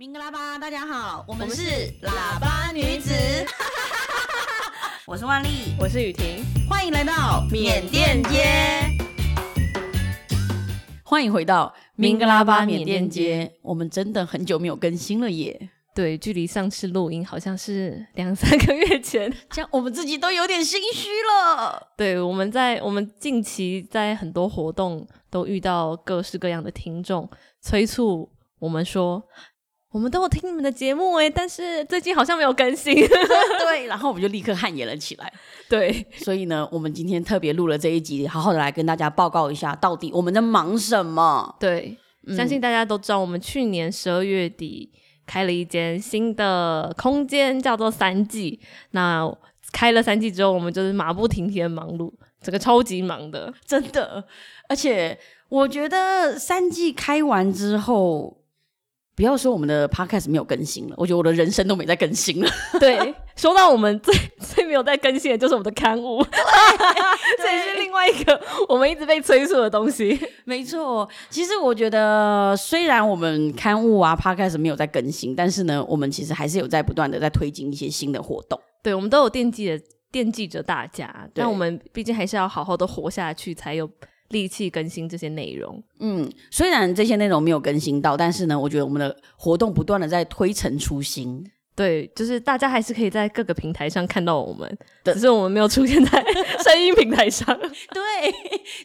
明格拉巴，大家好，我们是喇叭女子。我是万丽，我是雨婷，欢迎来到缅甸街。欢迎回到明格拉巴缅甸街。我们真的很久没有更新了耶。对，距离上次录音好像是两三个月前，这样我们自己都有点心虚了。对，我们在我们近期在很多活动都遇到各式各样的听众催促我们说。我们都有听你们的节目诶，但是最近好像没有更新。对，然后我们就立刻汗颜了起来。对，所以呢，我们今天特别录了这一集，好好的来跟大家报告一下，到底我们在忙什么。对，嗯、相信大家都知道，我们去年十二月底开了一间新的空间，叫做三季。那开了三季之后，我们就是马不停蹄的忙碌，整个超级忙的，真的。而且我觉得三季开完之后。不要说我们的 podcast 没有更新了，我觉得我的人生都没在更新了。对，说到我们最 最没有在更新的就是我们的刊物，这也是另外一个我们一直被催促的东西。没错，其实我觉得虽然我们刊物啊 podcast 没有在更新，但是呢，我们其实还是有在不断的在推进一些新的活动。对，我们都有惦记着惦记着大家，但我们毕竟还是要好好的活下去，才有。力气更新这些内容，嗯，虽然这些内容没有更新到，但是呢，我觉得我们的活动不断的在推陈出新。对，就是大家还是可以在各个平台上看到我们，只是我们没有出现在声音平台上。对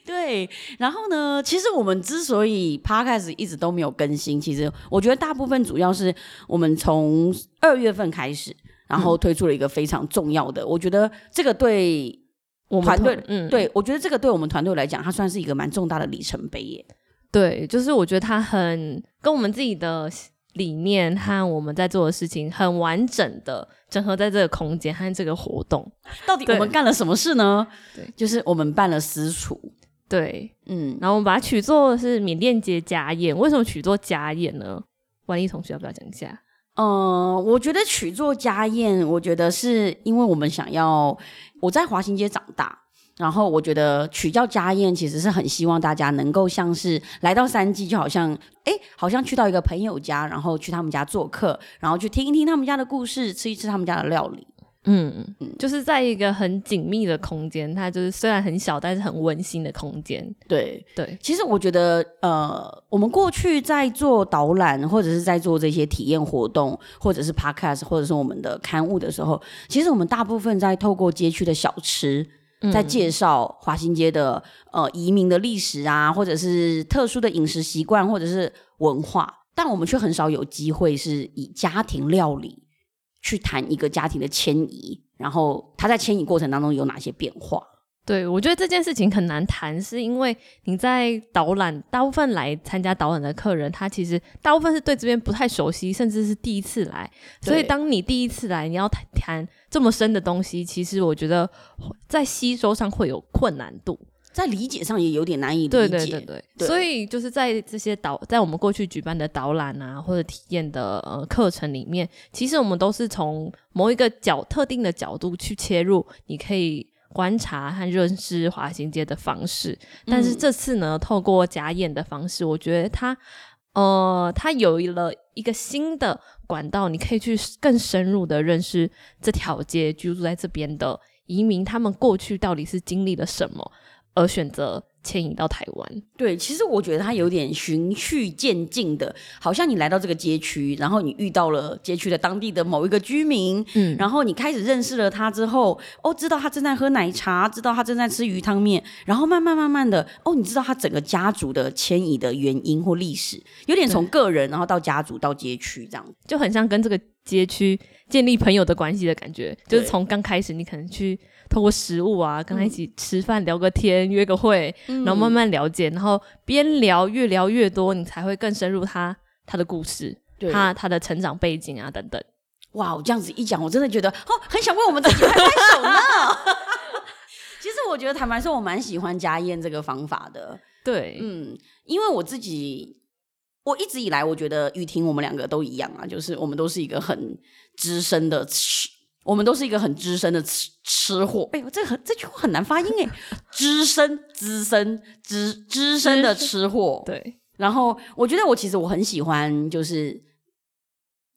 对，然后呢，其实我们之所以 Podcast 一直都没有更新，其实我觉得大部分主要是我们从二月份开始，然后推出了一个非常重要的，嗯、我觉得这个对。我们团队，嗯，对，我觉得这个对我们团队来讲，它算是一个蛮重大的里程碑耶。对，就是我觉得它很跟我们自己的理念和我们在做的事情很完整的整合在这个空间和这个活动。到底我们干了什么事呢？对，就是我们办了私厨。对，嗯，然后我们把它取作是缅甸节家宴。为什么取作家宴呢？万一同学要不要讲一下？嗯、我觉得取做家宴，我觉得是因为我们想要。我在华新街长大，然后我觉得取叫家宴其实是很希望大家能够像是来到三季，就好像哎，好像去到一个朋友家，然后去他们家做客，然后去听一听他们家的故事，吃一吃他们家的料理。嗯嗯，就是在一个很紧密的空间，它就是虽然很小，但是很温馨的空间。对对，其实我觉得，呃，我们过去在做导览或者是在做这些体验活动，或者是 podcast，或者是我们的刊物的时候，其实我们大部分在透过街区的小吃，在介绍华新街的呃移民的历史啊，或者是特殊的饮食习惯或者是文化，但我们却很少有机会是以家庭料理。去谈一个家庭的迁移，然后他在迁移过程当中有哪些变化？对，我觉得这件事情很难谈，是因为你在导览，大部分来参加导览的客人，他其实大部分是对这边不太熟悉，甚至是第一次来。所以当你第一次来，你要谈谈这么深的东西，其实我觉得在吸收上会有困难度。在理解上也有点难以理解，对对对对，对，所以就是在这些导，在我们过去举办的导览啊，或者体验的呃课程里面，其实我们都是从某一个角特定的角度去切入，你可以观察和认识华新街的方式。但是这次呢，透过假眼的方式，我觉得它呃，它有了一个新的管道，你可以去更深入的认识这条街居住在这边的移民，他们过去到底是经历了什么。而选择迁移到台湾，对，其实我觉得它有点循序渐进的，好像你来到这个街区，然后你遇到了街区的当地的某一个居民，嗯，然后你开始认识了他之后，哦，知道他正在喝奶茶，知道他正在吃鱼汤面，然后慢慢慢慢的，哦，你知道他整个家族的迁移的原因或历史，有点从个人，然后到家族到街区这样，就很像跟这个街区建立朋友的关系的感觉，就是从刚开始你可能去。透过食物啊，跟他一起吃饭、聊个天、约个会，嗯，然后慢慢了解，然后边聊越聊越多，你才会更深入他他的故事，他他的成长背景啊等等。哇，我这样子一讲，我真的觉得哦，很想为我们自己拍拍手呢。其实我觉得坦白说，我蛮喜欢家宴这个方法的。对，嗯，因为我自己我一直以来，我觉得雨婷我们两个都一样啊，就是我们都是一个很资深的。我们都是一个很资深的吃吃货，哎呦，这很这句话很难发音哎，资深、资深、资资深的吃货。对，然后我觉得我其实我很喜欢，就是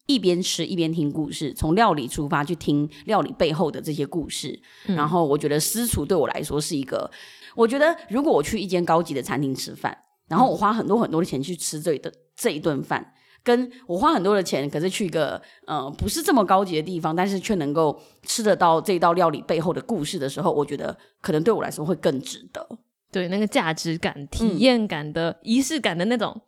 一边吃一边听故事，从料理出发去听料理背后的这些故事。嗯、然后我觉得私厨对我来说是一个，我觉得如果我去一间高级的餐厅吃饭，然后我花很多很多的钱去吃这一顿这一顿饭，跟我花很多的钱，可是去一个呃不是这么高级的地方，但是却能够吃得到这道料理背后的故事的时候，我觉得可能对我来说会更值得。对，那个价值感、体验感的、嗯、仪式感的那种。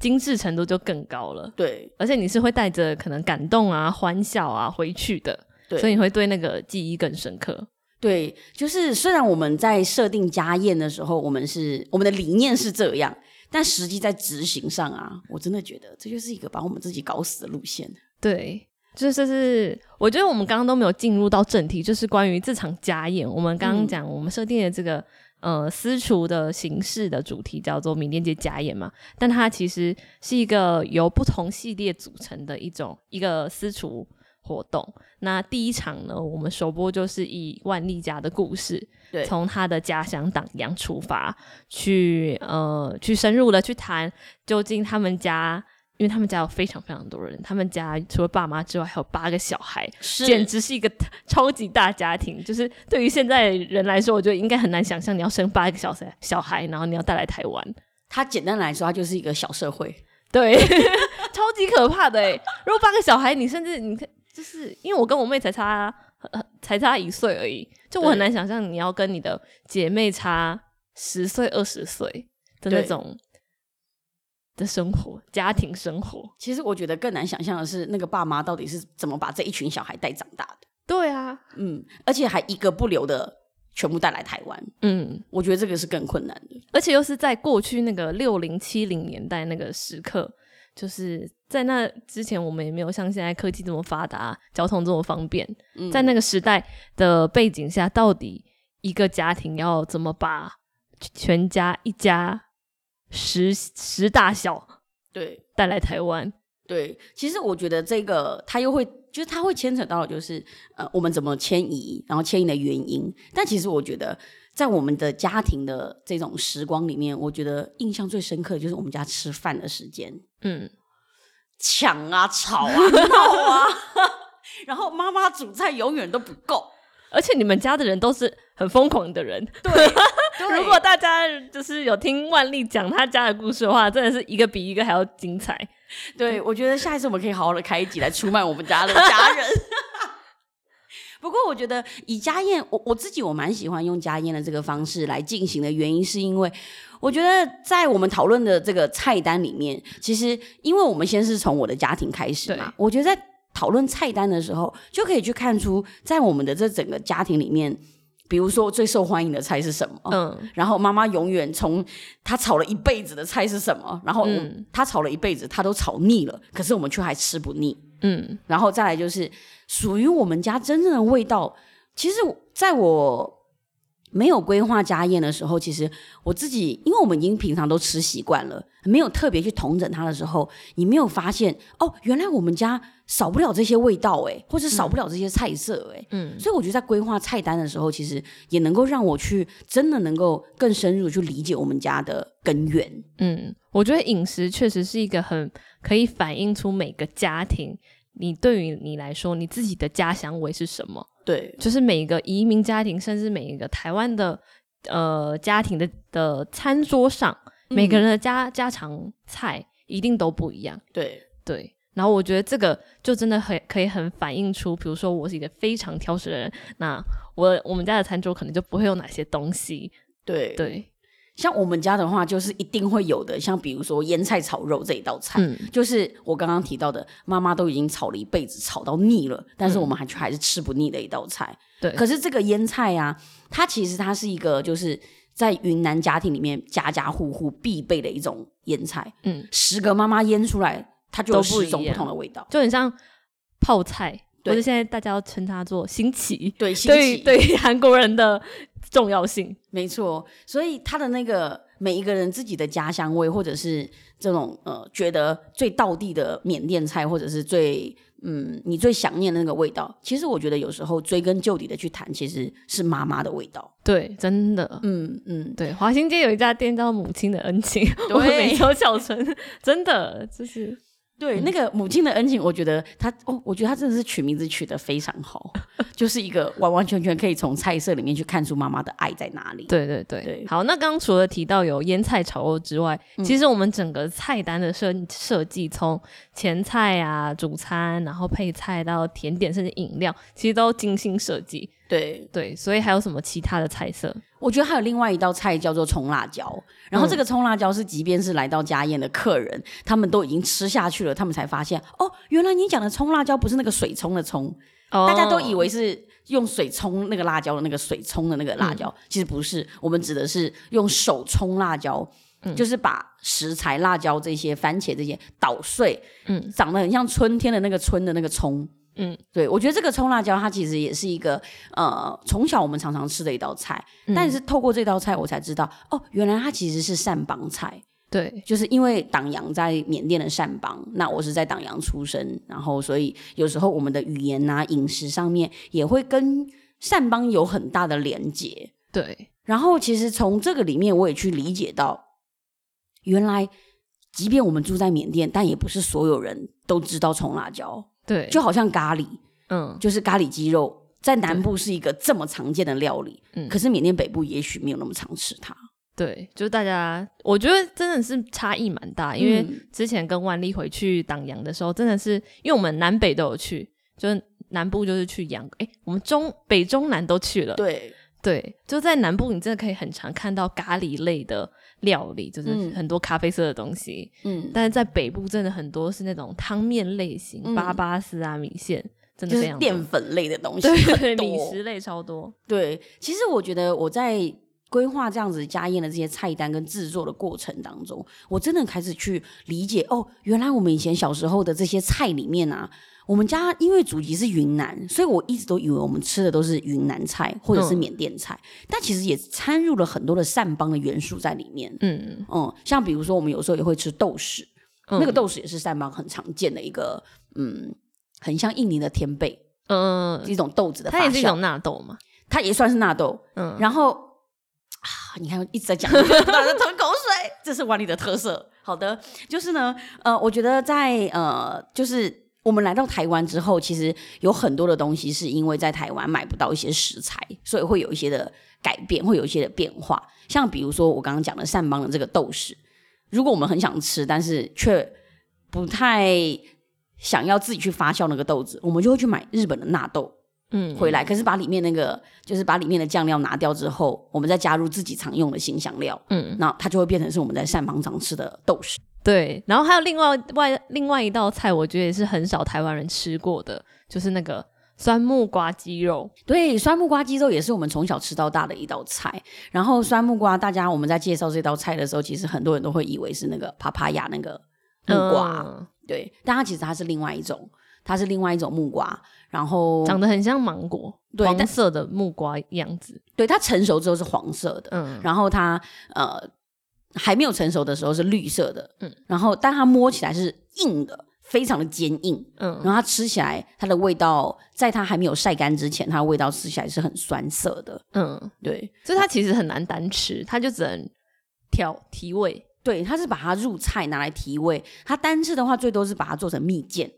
精致程度就更高了，对，而且你是会带着可能感动啊、欢笑啊回去的，对，所以你会对那个记忆更深刻。对，就是虽然我们在设定家宴的时候，我们是我们的理念是这样，但实际在执行上啊，我真的觉得这就是一个把我们自己搞死的路线。对，就是是，我觉得我们刚刚都没有进入到正题，就是关于这场家宴，我们刚刚讲我们设定的这个。呃，私厨的形式的主题叫做缅甸街家宴嘛，但它其实是一个由不同系列组成的一种一个私厨活动。那第一场呢，我们首播就是以万丽家的故事，对，从他的家乡党阳出发，去呃去深入的去谈究竟他们家。因为他们家有非常非常多人，他们家除了爸妈之外还有八个小孩，是简直是一个超级大家庭。就是对于现在人来说，我觉得应该很难想象你要生八个小孩，小孩，然后你要带来台湾。他简单来说，他就是一个小社会，对，超级可怕的哎！如果八个小孩，你甚至你看，就是因为我跟我妹才差才差一岁而已，就我很难想象你要跟你的姐妹差十岁、二十岁的那种。的生活，家庭生活，其实我觉得更难想象的是，那个爸妈到底是怎么把这一群小孩带长大的？对啊，嗯，而且还一个不留的全部带来台湾，嗯，我觉得这个是更困难的，而且又是在过去那个六零七零年代那个时刻，就是在那之前，我们也没有像现在科技这么发达，交通这么方便，嗯，在那个时代的背景下，到底一个家庭要怎么把全家一家。十十大小，对，带来台湾，对，其实我觉得这个他又会，就是他会牵扯到，就是呃，我们怎么迁移，然后迁移的原因。但其实我觉得，在我们的家庭的这种时光里面，我觉得印象最深刻的就是我们家吃饭的时间，嗯，抢啊，吵啊，闹啊，然后妈妈煮菜永远都不够。而且你们家的人都是很疯狂的人，对。对，如果大家就是有听万丽讲他家的故事的话，真的是一个比一个还要精彩。对，我觉得下一次我们可以好好的开一集来出卖我们家的家人。不过我觉得以家宴，我我自己我蛮喜欢用家宴的这个方式来进行的原因，是因为我觉得在我们讨论的这个菜单里面，其实因为我们先是从我的家庭开始嘛，我觉得在。讨论菜单的时候，就可以去看出，在我们的这整个家庭里面，比如说最受欢迎的菜是什么？嗯，然后妈妈永远从她炒了一辈子的菜是什么？然后她炒了一辈子，她都炒腻了，可是我们却还吃不腻。嗯，然后再来就是属于我们家真正的味道。其实，在我。没有规划家宴的时候，其实我自己，因为我们已经平常都吃习惯了，没有特别去统整它的时候，你没有发现哦，原来我们家少不了这些味道诶，或者少不了这些菜色诶。嗯，所以我觉得在规划菜单的时候，其实也能够让我去真的能够更深入去理解我们家的根源。嗯，我觉得饮食确实是一个很可以反映出每个家庭，你对于你来说，你自己的家乡味是什么？对，就是每一个移民家庭，甚至每一个台湾的呃家庭的的餐桌上，嗯、每个人的家家常菜一定都不一样。对对，然后我觉得这个就真的很可以很反映出，比如说我是一个非常挑食的人，那我我们家的餐桌可能就不会有哪些东西。对对。像我们家的话，就是一定会有的。像比如说腌菜炒肉这一道菜，嗯、就是我刚刚提到的，妈妈都已经炒了一辈子，炒到腻了，但是我们还却还是吃不腻的一道菜。对、嗯，可是这个腌菜啊，它其实它是一个，就是在云南家庭里面家家户户必备的一种腌菜。嗯，十个妈妈腌出来，它就有十种不同的味道，就很像泡菜，或者现在大家要称它做新奇。对，新奇，对韩国人的。重要性。没错，所以他的那个每一个人自己的家乡味，或者是这种呃，觉得最道地的缅甸菜，或者是最嗯，你最想念的那个味道，其实我觉得有时候追根究底的去谈，其实是妈妈的味道。对，真的，嗯嗯，对，华新街有一家店叫母亲的恩情，对。我们每周小春，真的就是对，那个母亲的恩情，我觉得他哦，我觉得他真的是取名字取得非常好，就是一个完完全全可以从菜色里面去看出妈妈的爱在哪里。对对对，对好，那刚刚除了提到有腌菜炒肉之外，嗯、其实我们整个菜单的设设计，从前菜啊、主餐，然后配菜到甜点，甚至饮料，其实都精心设计。对。对，所以还有什么其他的菜色？我觉得还有另外一道菜叫做葱辣椒，然后这个葱辣椒是，即便是来到家宴的客人，嗯、他们都已经吃下去了，他们才发现哦，原来你讲的葱辣椒不是那个水葱的葱，哦、大家都以为是用水冲那个辣椒的那个水冲的那个辣椒，嗯、其实不是，我们指的是用手冲辣椒，嗯、就是把食材、辣椒这些、番茄这些捣碎，嗯，长得很像春天的那个春的那个葱。嗯，对，我觉得这个葱辣椒它其实也是一个呃，从小我们常常吃的一道菜，嗯、但是透过这道菜我才知道，哦，原来它其实是善邦菜。对，就是因为党阳在缅甸的善邦，那我是在党阳出生，然后所以有时候我们的语言啊、饮食上面也会跟善邦有很大的连结。对，然后其实从这个里面我也去理解到，原来即便我们住在缅甸，但也不是所有人都知道葱辣椒。对，就好像咖喱，嗯，就是咖喱鸡肉，在南部是一个这么常见的料理，嗯，可是缅甸北部也许没有那么常吃它。对，就是大家，我觉得真的是差异蛮大，因为之前跟万丽回去党阳的时候，真的是因为我们南北都有去，就是南部就是去阳，哎，我们中北中南都去了，对。对，就在南部，你真的可以很常看到咖喱类的。料理就是很多咖啡色的东西，嗯，但是在北部真的很多是那种汤面类型，嗯、巴巴斯啊、米线，真的非常淀粉类的东西，对，对，米食类超多。对，其实我觉得我在规划这样子家宴的这些菜单跟制作的过程当中，我真的开始去理解哦，原来我们以前小时候的这些菜里面啊。我们家因为祖籍是云南，所以我一直都以为我们吃的都是云南菜或者是缅甸菜，嗯、但其实也掺入了很多的善邦的元素在里面。嗯嗯，像比如说我们有时候也会吃豆豉，嗯、那个豆豉也是善邦很常见的一个，嗯，很像印尼的天贝，嗯，一种豆子的它也是一种纳豆嘛，它也算是纳豆。嗯，然后啊，你看一直在讲，打的吞口水，这是碗里的特色。好的，就是呢，呃，我觉得在呃，就是。我们来到台湾之后，其实有很多的东西是因为在台湾买不到一些食材，所以会有一些的改变，会有一些的变化。像比如说我刚刚讲的善邦的这个豆豉，如果我们很想吃，但是却不太想要自己去发酵那个豆子，我们就会去买日本的纳豆，嗯，回来。可是把里面那个就是把里面的酱料拿掉之后，我们再加入自己常用的辛香料，嗯，那它就会变成是我们在善邦常吃的豆豉。对，然后还有另外外另外一道菜，我觉得也是很少台湾人吃过的，就是那个酸木瓜鸡肉。对，酸木瓜鸡肉也是我们从小吃到大的一道菜。然后酸木瓜，大家我们在介绍这道菜的时候，其实很多人都会以为是那个帕帕亚那个木瓜，嗯、对，但它其实它是另外一种，它是另外一种木瓜，然后长得很像芒果，对黄色的木瓜样子。对，它成熟之后是黄色的，嗯，然后它呃。还没有成熟的时候是绿色的，嗯，然后但它摸起来是硬的，非常的坚硬，嗯，然后它吃起来，它的味道在它还没有晒干之前，它的味道吃起来是很酸涩的，嗯，对，所以它其实很难单吃，它就只能调提味，对，它是把它入菜拿来提味，它单吃的话最多是把它做成蜜饯，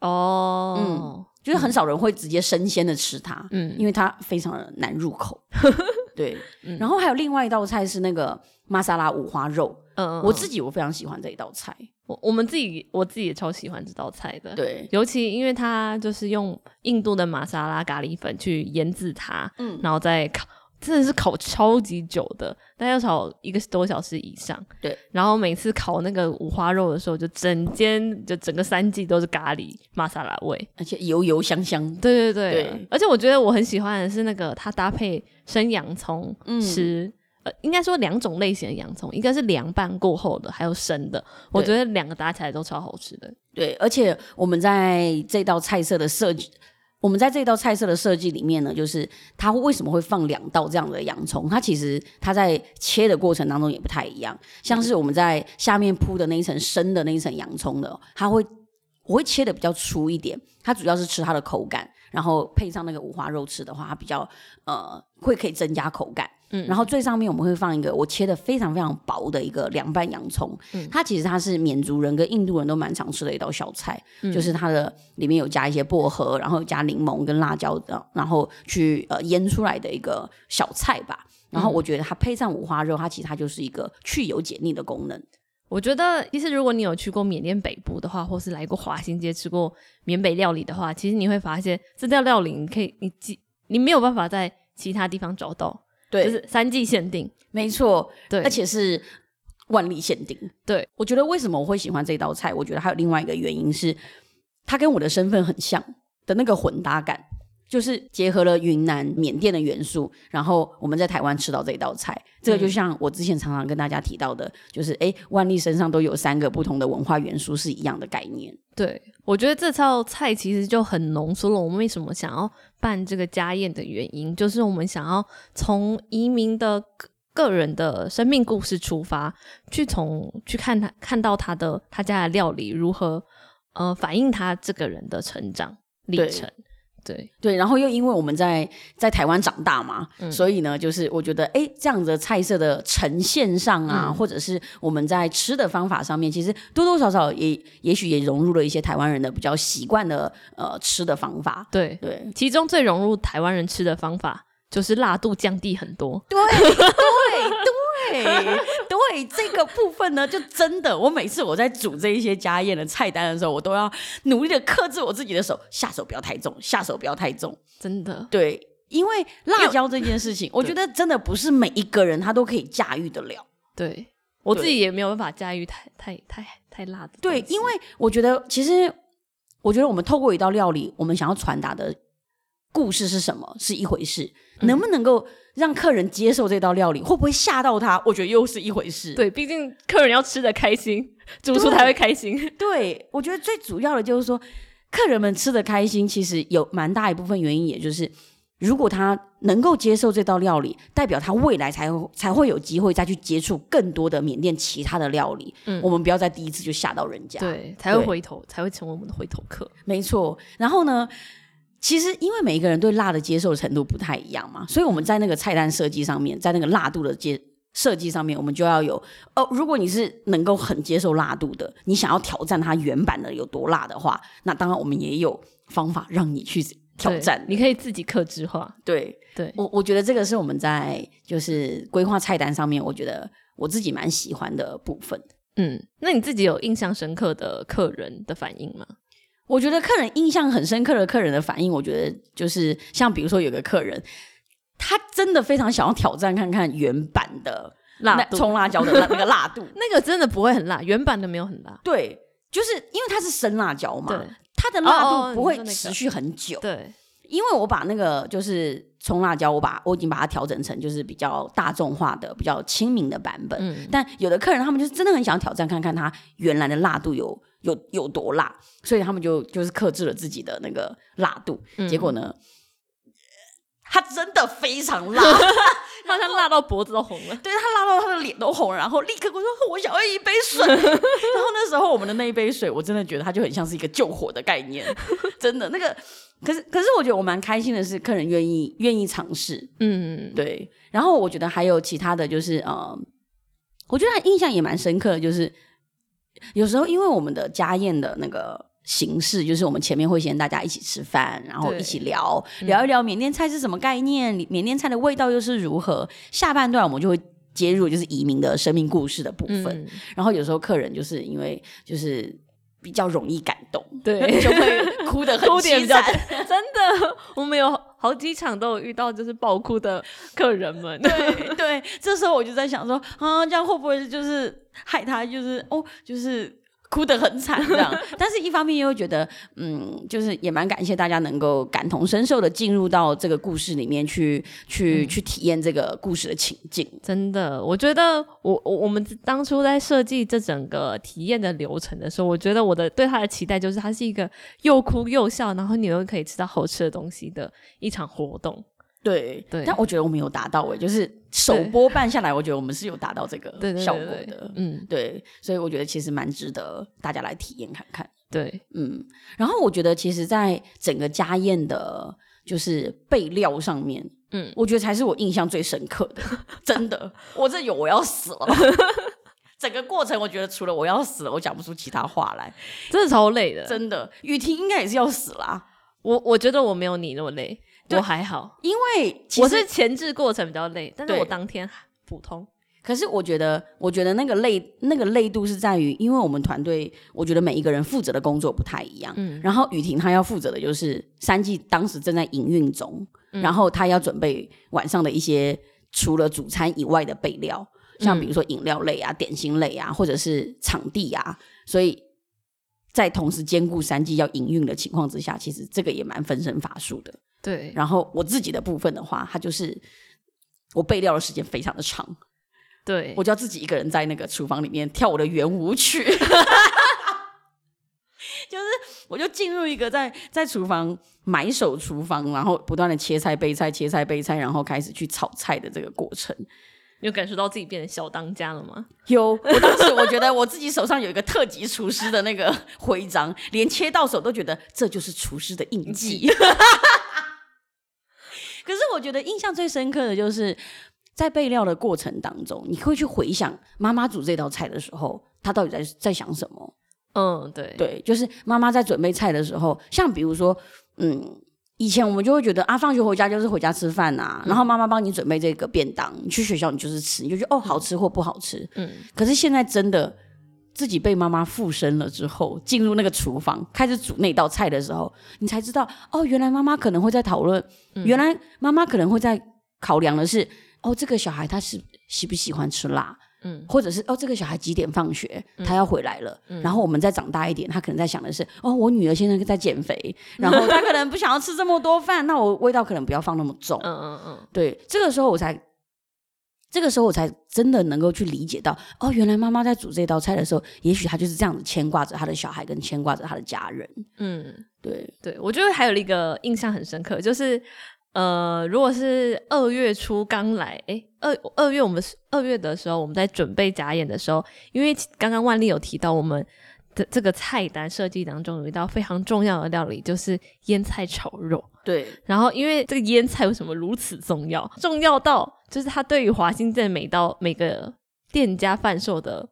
哦，嗯，就是很少人会直接生鲜的吃它，嗯，因为它非常的难入口。对，嗯、然后还有另外一道菜是那个玛莎拉五花肉，嗯，我自己我非常喜欢这一道菜，我我们自己我自己也超喜欢这道菜的，对，尤其因为它就是用印度的玛莎拉咖喱粉去腌制它，嗯，然后再烤。真的是烤超级久的，大概要炒一个多小时以上。对，然后每次烤那个五花肉的时候，就整间就整个三季都是咖喱玛莎拉味，而且油油香香。对对对，对而且我觉得我很喜欢的是那个它搭配生洋葱吃，嗯、呃，应该说两种类型的洋葱，一个是凉拌过后的，还有生的，我觉得两个搭起来都超好吃的。对，而且我们在这道菜色的设计。我们在这道菜色的设计里面呢，就是它为什么会放两道这样的洋葱？它其实它在切的过程当中也不太一样。像是我们在下面铺的那一层生的那一层洋葱的，它会我会切的比较粗一点，它主要是吃它的口感，然后配上那个五花肉吃的话，它比较呃会可以增加口感。嗯，然后最上面我们会放一个我切的非常非常薄的一个凉拌洋葱，嗯，它其实它是缅族人跟印度人都蛮常吃的一道小菜，嗯，就是它的里面有加一些薄荷，然后加柠檬跟辣椒的，然后去呃腌出来的一个小菜吧。然后我觉得它配上五花肉，它其实它就是一个去油解腻的功能。我觉得，其实如果你有去过缅甸北部的话，或是来过华新街吃过缅北料理的话，其实你会发现这道料理你可以，你你没有办法在其他地方找到，对，就是三季限定，没错，对，而且是万历限定。对，我觉得为什么我会喜欢这道菜？我觉得还有另外一个原因是，它跟我的身份很像的那个混搭感。就是结合了云南、缅甸的元素，然后我们在台湾吃到这一道菜，这个就像我之前常常跟大家提到的，就是哎，万历身上都有三个不同的文化元素是一样的概念。对，我觉得这道菜其实就很浓缩了我们为什么想要办这个家宴的原因，就是我们想要从移民的个人的生命故事出发，去从去看他看到他的他家的料理如何呃反映他这个人的成长历程。对对，然后又因为我们在在台湾长大嘛，嗯、所以呢，就是我觉得，哎，这样子的菜色的呈现上啊，嗯、或者是我们在吃的方法上面，其实多多少少也也许也融入了一些台湾人的比较习惯的呃吃的方法。对对，对其中最融入台湾人吃的方法就是辣度降低很多。对对对。对 对，这个部分呢，就真的，我每次我在煮这一些家宴的菜单的时候，我都要努力的克制我自己的手，下手不要太重，下手不要太重，真的。对，因为辣椒这件事情，我觉得真的不是每一个人他都可以驾驭得了。对，我自己也没有办法驾驭太太太太辣的。对，因为我觉得，其实我觉得我们透过一道料理，我们想要传达的故事是什么是一回事，嗯、能不能够？让客人接受这道料理，会不会吓到他？我觉得又是一回事。对，毕竟客人要吃的开心，主厨才会开心。对，对，我觉得最主要的就是说，客人们吃的开心，其实有蛮大一部分原因，也就是如果他能够接受这道料理，代表他未来才会才会有机会再去接触更多的缅甸其他的料理。嗯，我们不要在第一次就吓到人家，对，才会回头，才会成为我们的回头客。没错。然后呢？其实，因为每一个人对辣的接受程度不太一样嘛，所以我们在那个菜单设计上面，在那个辣度的接设计上面，我们就要有哦。如果你是能够很接受辣度的，你想要挑战它原版的有多辣的话，那当然我们也有方法让你去挑战。你可以自己克制化。对对，对我我觉得这个是我们在就是规划菜单上面，我觉得我自己蛮喜欢的部分。嗯，那你自己有印象深刻的客人的反应吗？我觉得客人印象很深刻的客人的反应，我觉得就是像比如说有个客人，他真的非常想要挑战看看原版的辣葱辣椒的那个辣度，那个真的不会很辣，原版的没有很辣。对，就是因为它是生辣椒嘛，它的辣度不会持续很久。对，因为我把那个就是葱辣椒，我把我已经把它调整成就是比较大众化的、比较亲民的版本。嗯，但有的客人他们就是真的很想挑战看看它原来的辣度有。有有多辣，所以他们就就是克制了自己的那个辣度，嗯、结果呢，他真的非常辣，他像辣到脖子都红了，对，他辣到他的脸都红了，然后立刻跟我说：“我想要一杯水。”然后那时候我们的那一杯水，我真的觉得它就很像是一个救火的概念，真的那个。可是可是，我觉得我蛮开心的是，客人愿意愿意尝试，嗯，对。然后我觉得还有其他的就是，呃，我觉得他印象也蛮深刻的，就是。有时候，因为我们的家宴的那个形式，就是我们前面会先大家一起吃饭，然后一起聊聊一聊缅甸菜是什么概念，嗯、缅甸菜的味道又是如何。下半段我们就会接入就是移民的生命故事的部分。嗯、然后有时候客人就是因为就是比较容易感动，对，就会哭的很 凄惨。真的，我们有好几场都有遇到就是爆哭的客人们。对对，这时候我就在想说啊，这样会不会就是。害他就是哦，就是哭得很惨这样，但是一方面又觉得，嗯，就是也蛮感谢大家能够感同身受的进入到这个故事里面去，去、嗯、去体验这个故事的情境。真的，我觉得我我我们当初在设计这整个体验的流程的时候，我觉得我的对他的期待就是，它是一个又哭又笑，然后你又可以吃到好吃的东西的一场活动。对对，但我觉得我们有达到诶，就是首播办下来，我觉得我们是有达到这个效果的。嗯，对，所以我觉得其实蛮值得大家来体验看看。对，嗯。然后我觉得，其实，在整个家宴的，就是备料上面，嗯，我觉得才是我印象最深刻的。真的，我这有我要死了。整个过程，我觉得除了我要死了，我讲不出其他话来，真的超累的。真的，雨婷应该也是要死啦。我我觉得我没有你那么累，我还好，因为我是前置过程比较累，但是我当天普通。可是我觉得，我觉得那个累，那个累度是在于，因为我们团队，我觉得每一个人负责的工作不太一样。嗯，然后雨婷她要负责的就是三季当时正在营运中，嗯，然后她要准备晚上的一些除了主餐以外的备料，像比如说饮料类啊、点心类啊，或者是场地啊，所以在同时兼顾三季要营运的情况之下，其实这个也蛮分身乏术的。对，然后我自己的部分的话，它就是我备料的时间非常的长。对，我就要自己一个人在那个厨房里面跳我的圆舞曲，就是我就进入一个在在厨房买手厨房，然后不断的切菜备菜，切菜备菜，然后开始去炒菜的这个过程。你有感受到自己变成小当家了吗？有，我当时我觉得我自己手上有一个特级厨师的那个徽章，连切到手都觉得这就是厨师的印记。可是我觉得印象最深刻的就是。在备料的过程当中，你会去回想妈妈煮这道菜的时候，她到底在在想什么？嗯，对对，就是妈妈在准备菜的时候，像比如说，嗯，以前我们就会觉得啊，放学回家就是回家吃饭呐、啊，嗯、然后妈妈帮你准备这个便当，你去学校你就是吃，你就觉得哦，好吃或不好吃。嗯，可是现在真的自己被妈妈附身了之后，进入那个厨房开始煮那道菜的时候，你才知道哦，原来妈妈可能会在讨论，嗯、原来妈妈可能会在考量的是。哦，这个小孩他是喜不喜欢吃辣？嗯，或者是哦，这个小孩几点放学？他要回来了。嗯，然后我们再长大一点，他可能在想的是，哦，我女儿现在在减肥，然后 她可能不想要吃这么多饭，那我味道可能不要放那么重。嗯嗯嗯，对，这个时候我才，这个时候我才真的能够去理解到，哦，原来妈妈在煮这道菜的时候，也许她就是这样子牵挂着她的小孩，跟牵挂着她的家人。嗯，对对，我觉得还有一个印象很深刻，就是。呃，如果是二月初刚来，诶，二二月我们二月的时候，我们在准备假演的时候，因为刚刚万丽有提到我们的这个菜单设计当中有一道非常重要的料理，就是腌菜炒肉。对，然后因为这个腌菜为什么如此重要？重要到就是他对于华兴镇每道每个店家贩售的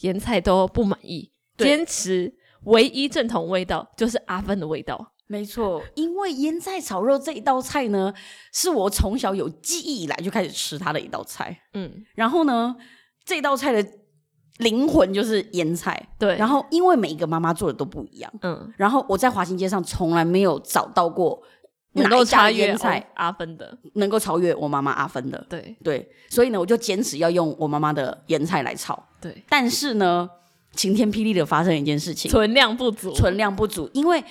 腌菜都不满意，坚持唯一正统味道就是阿芬的味道。没错，因为腌菜炒肉这一道菜呢，是我从小有记忆以来就开始吃它的一道菜。嗯，然后呢，这道菜的灵魂就是腌菜。对，然后因为每一个妈妈做的都不一样。嗯，然后我在华新街上从来没有找到过能够超越阿芬的，能够超越我妈妈阿芬的。对对，所以呢，我就坚持要用我妈妈的腌菜来炒。对，但是呢，晴天霹雳的发生一件事情，存量不足，存量不足，因为。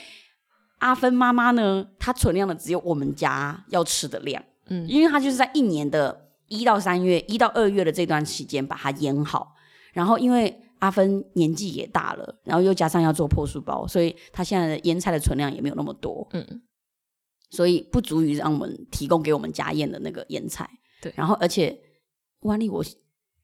阿芬妈妈呢，她存量的只有我们家要吃的量，嗯，因为她就是在一年的一到三月、一到二月的这段期间把它腌好，然后因为阿芬年纪也大了，然后又加上要做破酥包，所以她现在的腌菜的存量也没有那么多，嗯，所以不足以让我们提供给我们家宴的那个腌菜，对，然后而且万丽，我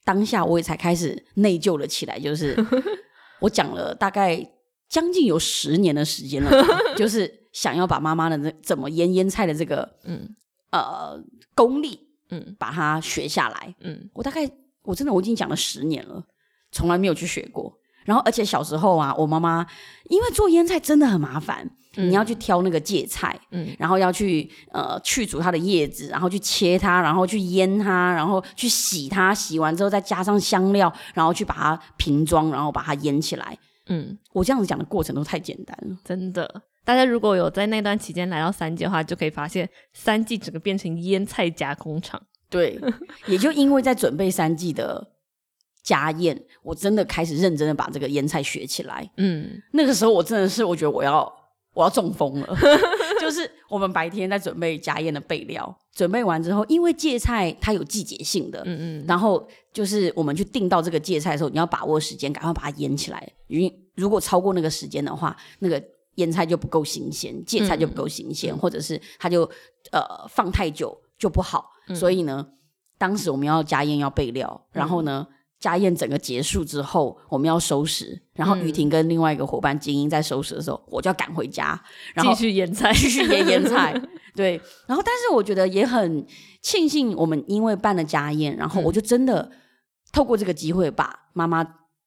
当下我也才开始内疚了起来，就是 我讲了大概。将近有十年的时间了，就是想要把妈妈的那怎么腌腌菜的这个嗯。呃功力嗯。把它学下来。嗯，我大概我真的我已经讲了十年了，从来没有去学过。然后而且小时候啊，我妈妈因为做腌菜真的很麻烦，嗯、你要去挑那个芥菜，嗯，然后要去呃去除它的叶子，然后去切它，然后去腌它，然后去洗它，洗完之后再加上香料，然后去把它瓶装，然后把它腌起来。嗯，我这样子讲的过程都太简单了，真的。大家如果有在那段期间来到三季的话，就可以发现三季整个变成腌菜加工厂。对，也就因为在准备三季的家宴，我真的开始认真的把这个腌菜学起来。嗯，那个时候我真的是，我觉得我要我要中风了。就是我们白天在准备家宴的备料，准备完之后，因为芥菜它有季节性的，嗯嗯，然后就是我们去订到这个芥菜的时候，你要把握时间，赶快把它腌起来，因为如果超过那个时间的话，那个腌菜就不够新鲜，芥菜就不够新鲜，嗯、或者是它就呃放太久就不好。嗯、所以呢，当时我们要家宴要备料，然后呢，家宴整个结束之后，我们要收拾，然后雨婷跟另外一个伙伴精英在收拾的时候，我就要赶回家，然后继续腌菜，继续腌腌菜。对，然后但是我觉得也很庆幸，我们因为办了家宴，然后我就真的透过这个机会把妈妈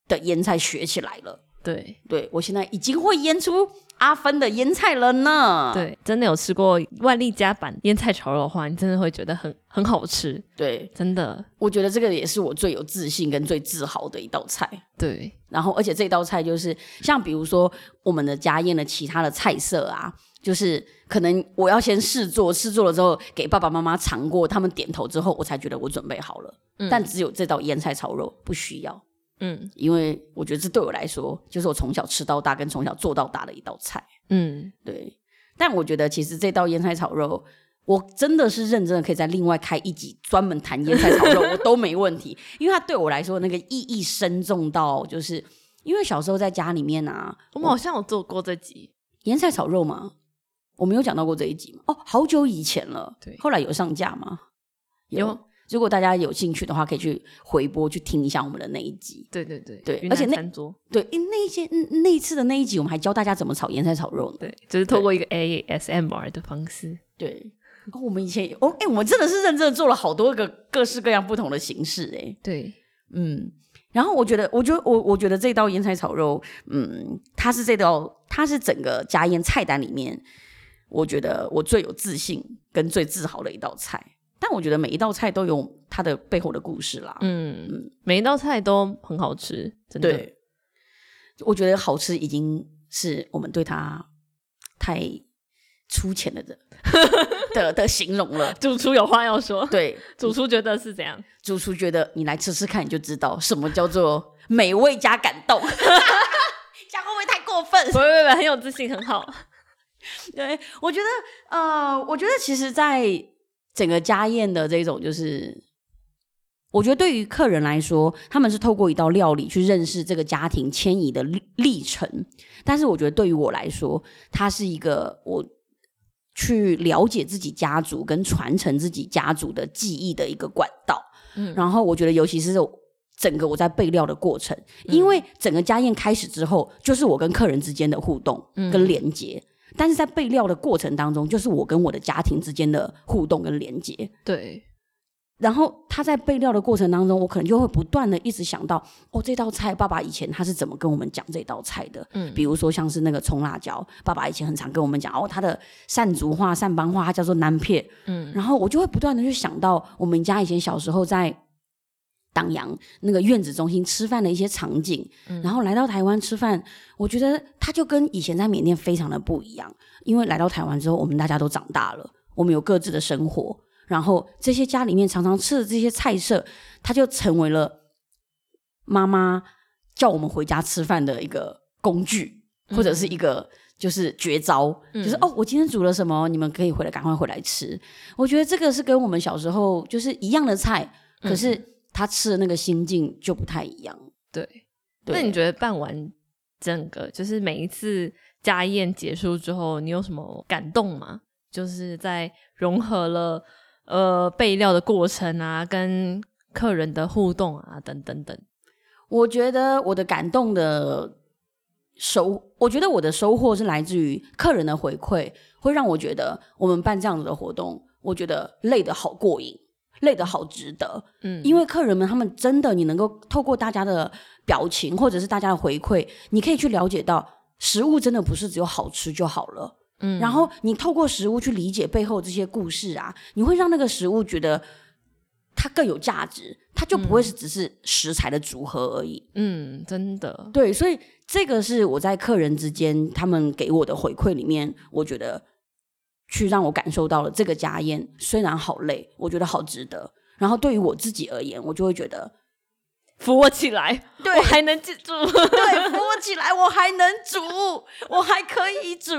的腌菜学起来了。对，对我现在已经会腌出。阿芬的腌菜了呢？对，真的有吃过万丽家版腌菜炒肉的话，你真的会觉得很很好吃。对，真的，我觉得这个也是我最有自信跟最自豪的一道菜。对，然后而且这道菜就是像比如说我们的家宴的其他的菜色啊，就是可能我要先试做，试做了之后给爸爸妈妈尝过，他们点头之后，我才觉得我准备好了。嗯，但只有这道腌菜炒肉不需要。嗯，因为我觉得这对我来说，就是我从小吃到大，跟从小做到大的一道菜。嗯，对。但我觉得其实这道腌菜炒肉，我真的是认真的，可以在另外开一集专门谈腌菜炒肉，我都没问题。因为它对我来说那个意义深重到，就是因为小时候在家里面啊，我们好像有做过这集腌菜炒肉吗？我没有讲到过这一集吗？哦，好久以前了。对，后来有上架吗？有。有如果大家有兴趣的话，可以去回播去听一下我们的那一集。对对对对，而且那对，因那一些那一次的那一集，我们还教大家怎么炒腌菜炒肉呢。对，就是透过一个 ASMR 的方式。对，哦，我们以前哦，哎，我们真的是认真的做了好多个各式各样不同的形式，哎，对，嗯。然后我觉得，我觉得我我觉得这道腌菜炒肉，嗯，它是这道，它是整个家宴菜单里面，我觉得我最有自信跟最自豪的一道菜。但我觉得每一道菜都有它的背后的故事啦。嗯，每一道菜都很好吃，真的。对，我觉得好吃已经是我们对它太粗浅了的 的的形容了。主厨有话要说，对，主厨觉得是怎样？主厨觉得你来吃吃看，你就知道什么叫做美味加感动。这样会不会太过分？不会不会，很有自信，很好。对，我觉得，呃，我觉得其实，在整个家宴的这种，就是我觉得对于客人来说，他们是透过一道料理去认识这个家庭迁移的历程。但是我觉得对于我来说，它是一个我去了解自己家族跟传承自己家族的记忆的一个管道。嗯，然后我觉得，尤其是整个我在备料的过程，因为整个家宴开始之后，就是我跟客人之间的互动跟连接。嗯但是在备料的过程当中，就是我跟我的家庭之间的互动跟连接。对。然后他在备料的过程当中，我可能就会不断的一直想到，哦，这道菜爸爸以前他是怎么跟我们讲这道菜的？嗯。比如说像是那个葱辣椒，爸爸以前很常跟我们讲，哦，他的善族话、善邦话，他叫做南片。嗯。然后我就会不断的去想到我们家以前小时候在。当阳那个院子中心吃饭的一些场景，嗯、然后来到台湾吃饭，我觉得他就跟以前在缅甸非常的不一样。因为来到台湾之后，我们大家都长大了，我们有各自的生活，然后这些家里面常常吃的这些菜色，它就成为了妈妈叫我们回家吃饭的一个工具，或者是一个就是绝招，嗯、就是哦，我今天煮了什么，你们可以回来赶快回来吃。我觉得这个是跟我们小时候就是一样的菜，可是。嗯他吃的那个心境就不太一样，对。对。那你觉得办完整个，就是每一次家宴结束之后，你有什么感动吗？就是在融合了呃备料的过程啊，跟客人的互动啊，等等等。我觉得我的感动的收，我觉得我的收获是来自于客人的回馈，会让我觉得我们办这样子的活动，我觉得累得好过瘾。累得好值得，嗯，因为客人们他们真的，你能够透过大家的表情或者是大家的回馈，你可以去了解到食物真的不是只有好吃就好了，嗯，然后你透过食物去理解背后这些故事啊，你会让那个食物觉得它更有价值，它就不会是只是食材的组合而已，嗯，真的，对，所以这个是我在客人之间他们给我的回馈里面，我觉得。去让我感受到了这个家宴虽然好累，我觉得好值得。然后对于我自己而言，我就会觉得扶我起来，对，我还能煮，对，扶我起来，我还能煮，我还可以煮。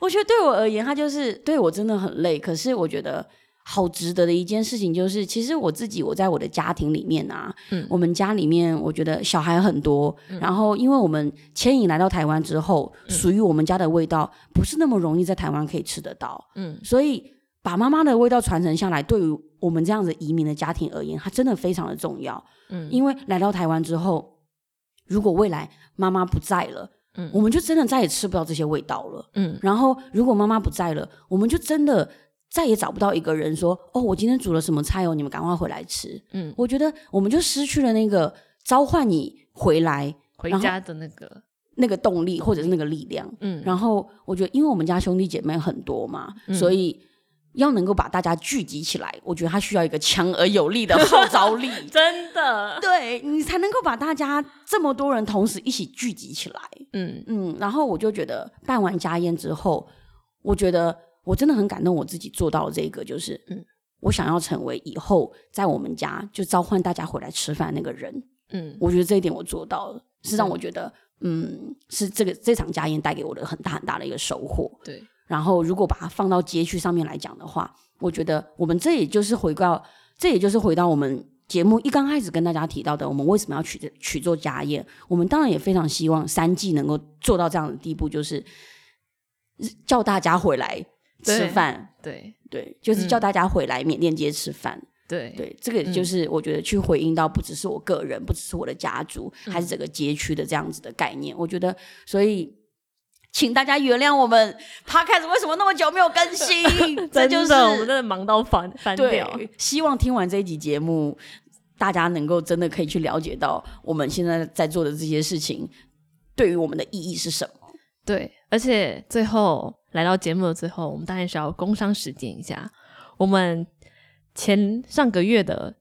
我觉得对我而言，他就是对我真的很累，可是我觉得。好值得的一件事情就是，其实我自己我在我的家庭里面啊，嗯，我们家里面我觉得小孩很多，嗯，然后因为我们迁移来到台湾之后，嗯，属于我们家的味道不是那么容易在台湾可以吃得到，嗯，所以把妈妈的味道传承下来，对于我们这样子移民的家庭而言，它真的非常的重要。嗯，因为来到台湾之后，如果未来妈妈不在了，嗯，我们就真的再也吃不到这些味道了。嗯，然后如果妈妈不在了，我们就真的再也找不到一个人说：“哦，我今天煮了什么菜哦，你们赶快回来吃。”嗯，我觉得我们就失去了那个召唤你回来回家的那个。那个动力或者是那个力量，嗯，然后我觉得，因为我们家兄弟姐妹很多嘛，嗯、所以要能够把大家聚集起来，我觉得他需要一个强而有力的号召力，真的，对你才能够把大家这么多人同时一起聚集起来，嗯。嗯，然后我就觉得办完家宴之后，我觉得我真的很感动，我自己做到了这个，就是，嗯，我想要成为以后在我们家就召唤大家回来吃饭那个人，嗯，我觉得这一点我做到了，是让我觉得。嗯，是这个这场家宴带给我的很大很大的一个收获。对，然后如果把它放到街区上面来讲的话，我觉得我们这也就是回到，这也就是回到我们节目一刚开始跟大家提到的，我们为什么要取取做家宴？我们当然也非常希望三季能够做到这样的地步，就是叫大家回来吃饭。对对，就是叫大家回来缅甸街吃饭。嗯对对，这个就是我觉得去回应到不只是我个人，嗯、不只是我的家族，还是整个街区的这样子的概念。嗯、我觉得，所以请大家原谅我们 Podcast 为什么那么久没有更新？这就是我们真的忙到翻翻掉。希望听完这一集节目，大家能够真的可以去了解到我们现在在做的这些事情对于我们的意义是什么。对，而且最后来到节目的最后，我们当然是要工商时间一下，我们。前上个月的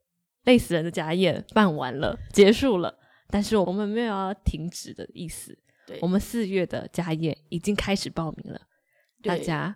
累死人的家宴办完了，结束了，但是我们没有要停止的意思。对，我们四月的家宴已经开始报名了，大家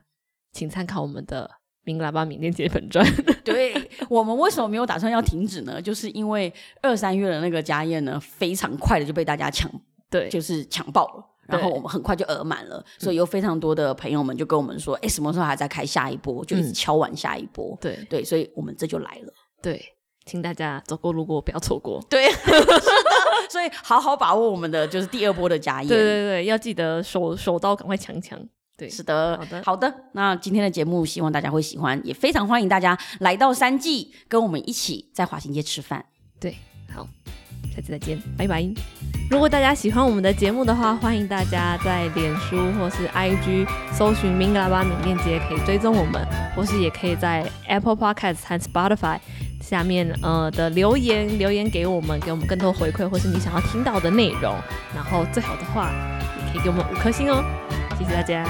请参考我们的明喇叭缅甸街粉专。对，我们为什么没有打算要停止呢？就是因为二三月的那个家宴呢，非常快的就被大家抢，对，就是抢爆了。然后我们很快就额满了，所以有非常多的朋友们就跟我们说：“哎、嗯，什么时候还在开下一波？就一直敲完下一波。嗯”对对，所以我们这就来了。对，请大家走过路过不要错过。对，所以好好把握我们的就是第二波的家宴。对对对，要记得手手刀赶快抢抢。对，是的，好的好的。那今天的节目希望大家会喜欢，也非常欢迎大家来到三季跟我们一起在华新街吃饭。对，好。下次再见，拜拜。如果大家喜欢我们的节目的话，欢迎大家在脸书或是 IG 搜寻“ Ming Laba，链接”，可以追踪我们，或是也可以在 Apple Podcast 和 Spotify 下面呃的留言留言给我们，给我们更多回馈，或是你想要听到的内容。然后最好的话，也可以给我们五颗星哦，谢谢大家。